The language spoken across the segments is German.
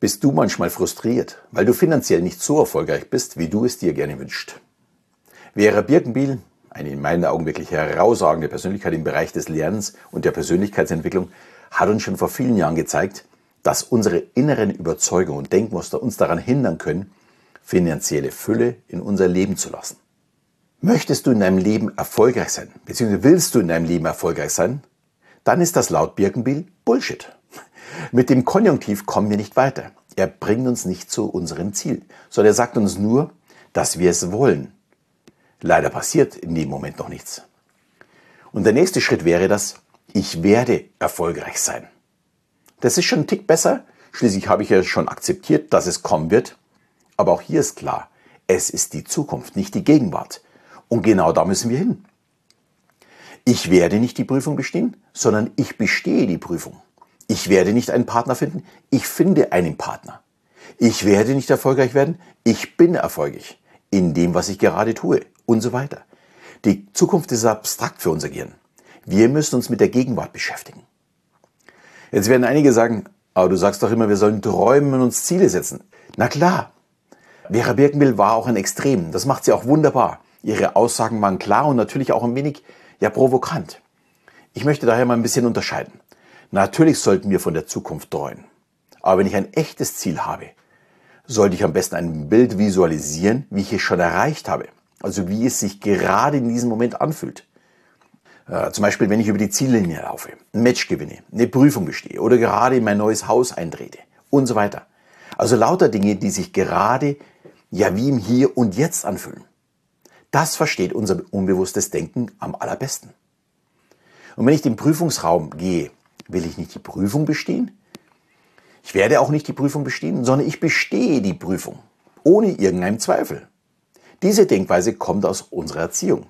Bist du manchmal frustriert, weil du finanziell nicht so erfolgreich bist, wie du es dir gerne wünscht? Vera Birkenbiel, eine in meinen Augen wirklich herausragende Persönlichkeit im Bereich des Lernens und der Persönlichkeitsentwicklung, hat uns schon vor vielen Jahren gezeigt, dass unsere inneren Überzeugungen und Denkmuster uns daran hindern können, finanzielle Fülle in unser Leben zu lassen. Möchtest du in deinem Leben erfolgreich sein, beziehungsweise willst du in deinem Leben erfolgreich sein, dann ist das laut Birkenbiel Bullshit. Mit dem Konjunktiv kommen wir nicht weiter. Er bringt uns nicht zu unserem Ziel, sondern er sagt uns nur, dass wir es wollen. Leider passiert in dem Moment noch nichts. Und der nächste Schritt wäre das, ich werde erfolgreich sein. Das ist schon ein Tick besser. Schließlich habe ich ja schon akzeptiert, dass es kommen wird. Aber auch hier ist klar, es ist die Zukunft, nicht die Gegenwart. Und genau da müssen wir hin. Ich werde nicht die Prüfung bestehen, sondern ich bestehe die Prüfung. Ich werde nicht einen Partner finden, ich finde einen Partner. Ich werde nicht erfolgreich werden, ich bin erfolgreich in dem, was ich gerade tue und so weiter. Die Zukunft ist abstrakt für unser Gehirn. Wir müssen uns mit der Gegenwart beschäftigen. Jetzt werden einige sagen, aber du sagst doch immer, wir sollen träumen und uns Ziele setzen. Na klar. Vera Birkenbill war auch ein Extrem. Das macht sie auch wunderbar. Ihre Aussagen waren klar und natürlich auch ein wenig, ja, provokant. Ich möchte daher mal ein bisschen unterscheiden. Natürlich sollten wir von der Zukunft träumen. Aber wenn ich ein echtes Ziel habe, sollte ich am besten ein Bild visualisieren, wie ich es schon erreicht habe. Also wie es sich gerade in diesem Moment anfühlt. Äh, zum Beispiel, wenn ich über die Ziellinie laufe, ein Match gewinne, eine Prüfung bestehe oder gerade in mein neues Haus eintrete und so weiter. Also lauter Dinge, die sich gerade ja wie im Hier und Jetzt anfühlen. Das versteht unser unbewusstes Denken am allerbesten. Und wenn ich den Prüfungsraum gehe, will ich nicht die Prüfung bestehen? Ich werde auch nicht die Prüfung bestehen, sondern ich bestehe die Prüfung. Ohne irgendeinen Zweifel. Diese Denkweise kommt aus unserer Erziehung,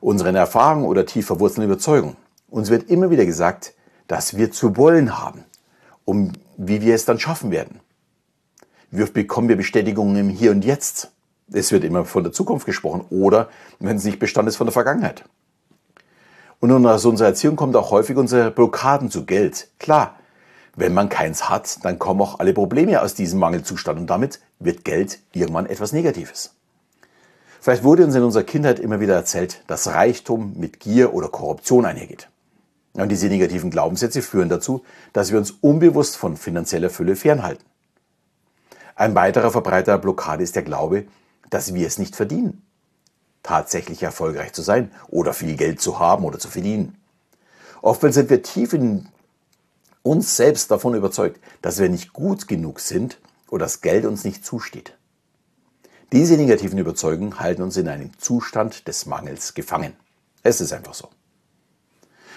unseren Erfahrungen oder tief verwurzelten Überzeugungen. Uns wird immer wieder gesagt, dass wir zu wollen haben, um wie wir es dann schaffen werden. Wie oft bekommen wir Bestätigungen im Hier und Jetzt? Es wird immer von der Zukunft gesprochen oder, wenn es nicht bestand ist, von der Vergangenheit. Und aus unserer Erziehung kommt auch häufig unsere Blockaden zu Geld. Klar, wenn man keins hat, dann kommen auch alle Probleme aus diesem Mangelzustand und damit wird Geld irgendwann etwas Negatives. Vielleicht wurde uns in unserer Kindheit immer wieder erzählt, dass Reichtum mit Gier oder Korruption einhergeht. Und diese negativen Glaubenssätze führen dazu, dass wir uns unbewusst von finanzieller Fülle fernhalten. Ein weiterer verbreiteter Blockade ist der Glaube, dass wir es nicht verdienen tatsächlich erfolgreich zu sein oder viel Geld zu haben oder zu verdienen. Oftmals sind wir tief in uns selbst davon überzeugt, dass wir nicht gut genug sind oder das Geld uns nicht zusteht. Diese negativen Überzeugungen halten uns in einem Zustand des Mangels gefangen. Es ist einfach so.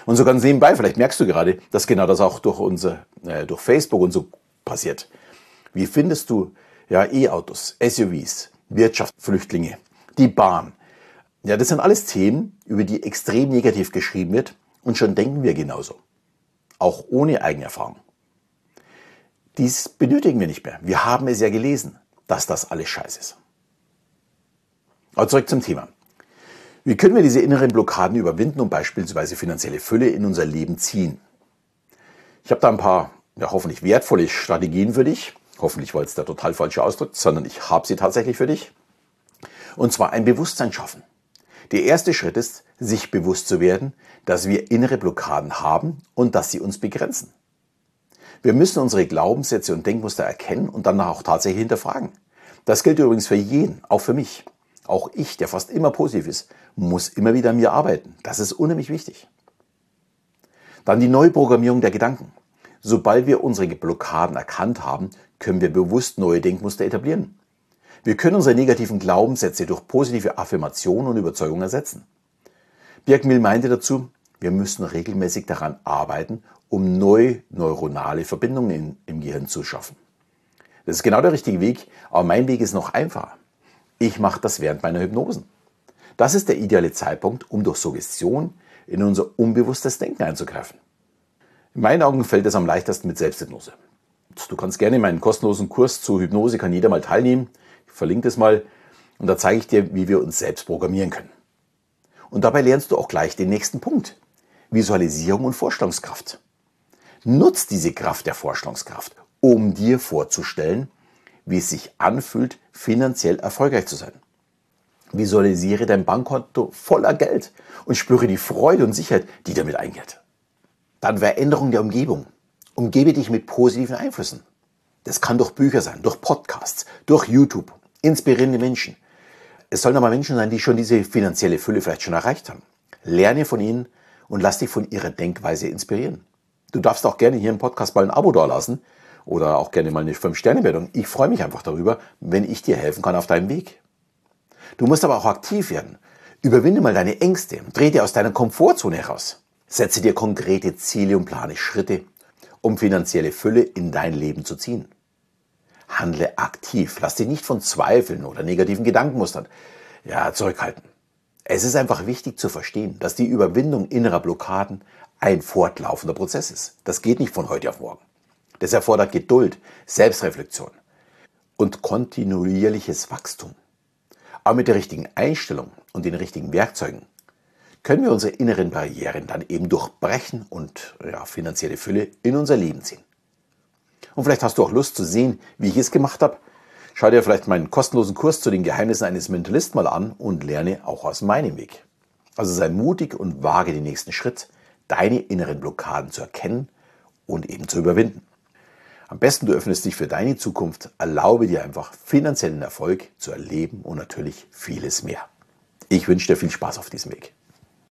Und so ganz nebenbei, vielleicht merkst du gerade, dass genau das auch durch, unser, äh, durch Facebook und so passiert. Wie findest du ja, E-Autos, SUVs, Wirtschaftsflüchtlinge, die Bahn, ja, das sind alles Themen, über die extrem negativ geschrieben wird und schon denken wir genauso. Auch ohne Eigenerfahrung. Dies benötigen wir nicht mehr. Wir haben es ja gelesen, dass das alles scheiße ist. Aber zurück zum Thema. Wie können wir diese inneren Blockaden überwinden und beispielsweise finanzielle Fülle in unser Leben ziehen? Ich habe da ein paar ja, hoffentlich wertvolle Strategien für dich. Hoffentlich war es der total falsche Ausdruck, sondern ich habe sie tatsächlich für dich. Und zwar ein Bewusstsein schaffen. Der erste Schritt ist, sich bewusst zu werden, dass wir innere Blockaden haben und dass sie uns begrenzen. Wir müssen unsere Glaubenssätze und Denkmuster erkennen und dann auch tatsächlich hinterfragen. Das gilt übrigens für jeden, auch für mich. Auch ich, der fast immer positiv ist, muss immer wieder an mir arbeiten. Das ist unheimlich wichtig. Dann die Neuprogrammierung der Gedanken. Sobald wir unsere Blockaden erkannt haben, können wir bewusst neue Denkmuster etablieren. Wir können unsere negativen Glaubenssätze durch positive Affirmationen und Überzeugungen ersetzen. Birkenmill meinte dazu, wir müssen regelmäßig daran arbeiten, um neue neuronale Verbindungen in, im Gehirn zu schaffen. Das ist genau der richtige Weg, aber mein Weg ist noch einfacher. Ich mache das während meiner Hypnosen. Das ist der ideale Zeitpunkt, um durch Suggestion in unser unbewusstes Denken einzugreifen. In meinen Augen fällt es am leichtesten mit Selbsthypnose. Du kannst gerne in meinen kostenlosen Kurs zur Hypnose kann jeder mal teilnehmen. Ich verlinke das mal und da zeige ich dir, wie wir uns selbst programmieren können. Und dabei lernst du auch gleich den nächsten Punkt. Visualisierung und Vorstellungskraft. Nutz diese Kraft der Vorstellungskraft, um dir vorzustellen, wie es sich anfühlt, finanziell erfolgreich zu sein. Visualisiere dein Bankkonto voller Geld und spüre die Freude und Sicherheit, die damit eingeht. Dann Veränderung der Umgebung. Umgebe dich mit positiven Einflüssen. Das kann durch Bücher sein, durch Podcasts, durch YouTube, inspirierende Menschen. Es sollen aber Menschen sein, die schon diese finanzielle Fülle vielleicht schon erreicht haben. Lerne von ihnen und lass dich von ihrer Denkweise inspirieren. Du darfst auch gerne hier im Podcast mal ein Abo dalassen oder auch gerne mal eine 5-Sterne-Wertung. Ich freue mich einfach darüber, wenn ich dir helfen kann auf deinem Weg. Du musst aber auch aktiv werden. Überwinde mal deine Ängste, dreh dir aus deiner Komfortzone heraus. Setze dir konkrete Ziele und plane Schritte, um finanzielle Fülle in dein Leben zu ziehen. Handle aktiv, lass dich nicht von Zweifeln oder negativen Gedankenmustern ja, zurückhalten. Es ist einfach wichtig zu verstehen, dass die Überwindung innerer Blockaden ein fortlaufender Prozess ist. Das geht nicht von heute auf morgen. Das erfordert Geduld, Selbstreflexion und kontinuierliches Wachstum. Aber mit der richtigen Einstellung und den richtigen Werkzeugen können wir unsere inneren Barrieren dann eben durchbrechen und ja, finanzielle Fülle in unser Leben ziehen. Und vielleicht hast du auch Lust zu sehen, wie ich es gemacht habe. Schau dir vielleicht meinen kostenlosen Kurs zu den Geheimnissen eines Mentalisten mal an und lerne auch aus meinem Weg. Also sei mutig und wage den nächsten Schritt, deine inneren Blockaden zu erkennen und eben zu überwinden. Am besten du öffnest dich für deine Zukunft, erlaube dir einfach finanziellen Erfolg zu erleben und natürlich vieles mehr. Ich wünsche dir viel Spaß auf diesem Weg.